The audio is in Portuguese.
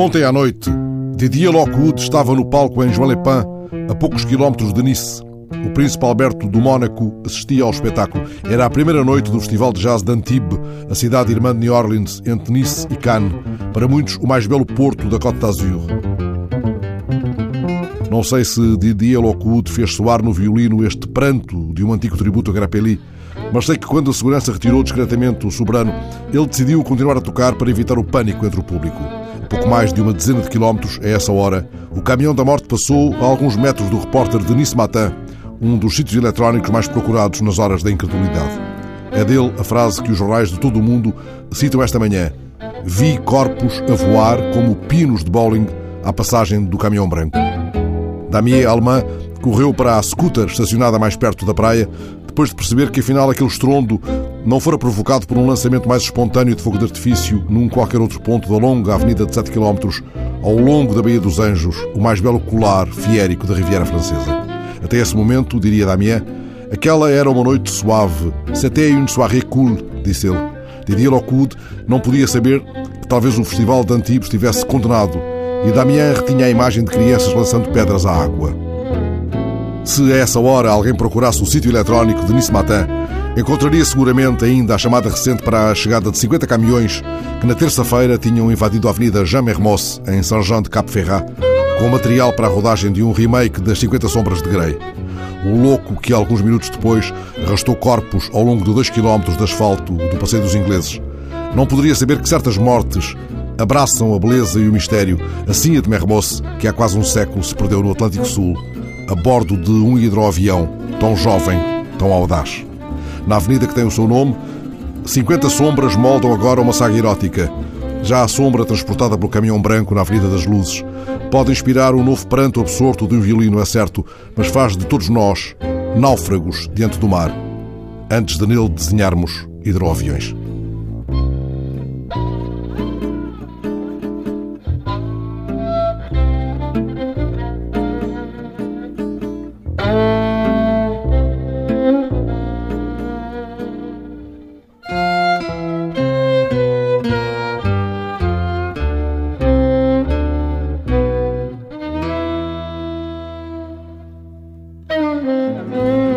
Ontem à noite, Didier Lockwood estava no palco em João-Lepin, a poucos quilómetros de Nice. O príncipe Alberto do Mónaco assistia ao espetáculo. Era a primeira noite do Festival de Jazz de Antibes, a cidade irmã de New Orleans, entre Nice e Cannes. Para muitos, o mais belo porto da Côte d'Azur. Não sei se Didier Lockwood fez soar no violino este pranto de um antigo tributo a Grappelli, mas sei que quando a segurança retirou discretamente o soberano, ele decidiu continuar a tocar para evitar o pânico entre o público. A pouco mais de uma dezena de quilómetros, a essa hora, o caminhão da morte passou a alguns metros do repórter Denis Matin, um dos sítios eletrónicos mais procurados nas horas da incredulidade. É dele a frase que os jornais de todo o mundo citam esta manhã. Vi corpos a voar como pinos de bowling à passagem do caminhão branco. Damier Alemã correu para a scooter estacionada mais perto da praia, depois de perceber que afinal aquele estrondo não fora provocado por um lançamento mais espontâneo de fogo de artifício num qualquer outro ponto da longa avenida de 7 km ao longo da Baía dos Anjos, o mais belo colar fiérico da Riviera Francesa. Até esse momento, diria Damien, aquela era uma noite suave. C'était une soirée cool, disse ele. Didier Lockwood não podia saber que talvez o festival de Antibes estivesse condenado e Damien retinha a imagem de crianças lançando pedras à água. Se a essa hora alguém procurasse o sítio eletrónico de Nice Matin, encontraria seguramente ainda a chamada recente para a chegada de 50 caminhões que na terça-feira tinham invadido a Avenida Jean Mermoz, em Saint-Jean de Cap-Ferrat, com material para a rodagem de um remake das 50 Sombras de Grey. O louco que, alguns minutos depois, arrastou corpos ao longo de 2 km de asfalto do Passeio dos Ingleses. Não poderia saber que certas mortes abraçam a beleza e o mistério, assim a de Mermoz, que há quase um século se perdeu no Atlântico Sul, a bordo de um hidroavião, tão jovem, tão audaz. Na avenida que tem o seu nome, 50 sombras moldam agora uma saga erótica. Já a sombra transportada pelo caminhão branco na Avenida das Luzes pode inspirar o novo pranto absorto de um violino, é certo, mas faz de todos nós náufragos diante do mar, antes de nele desenharmos hidroaviões. Música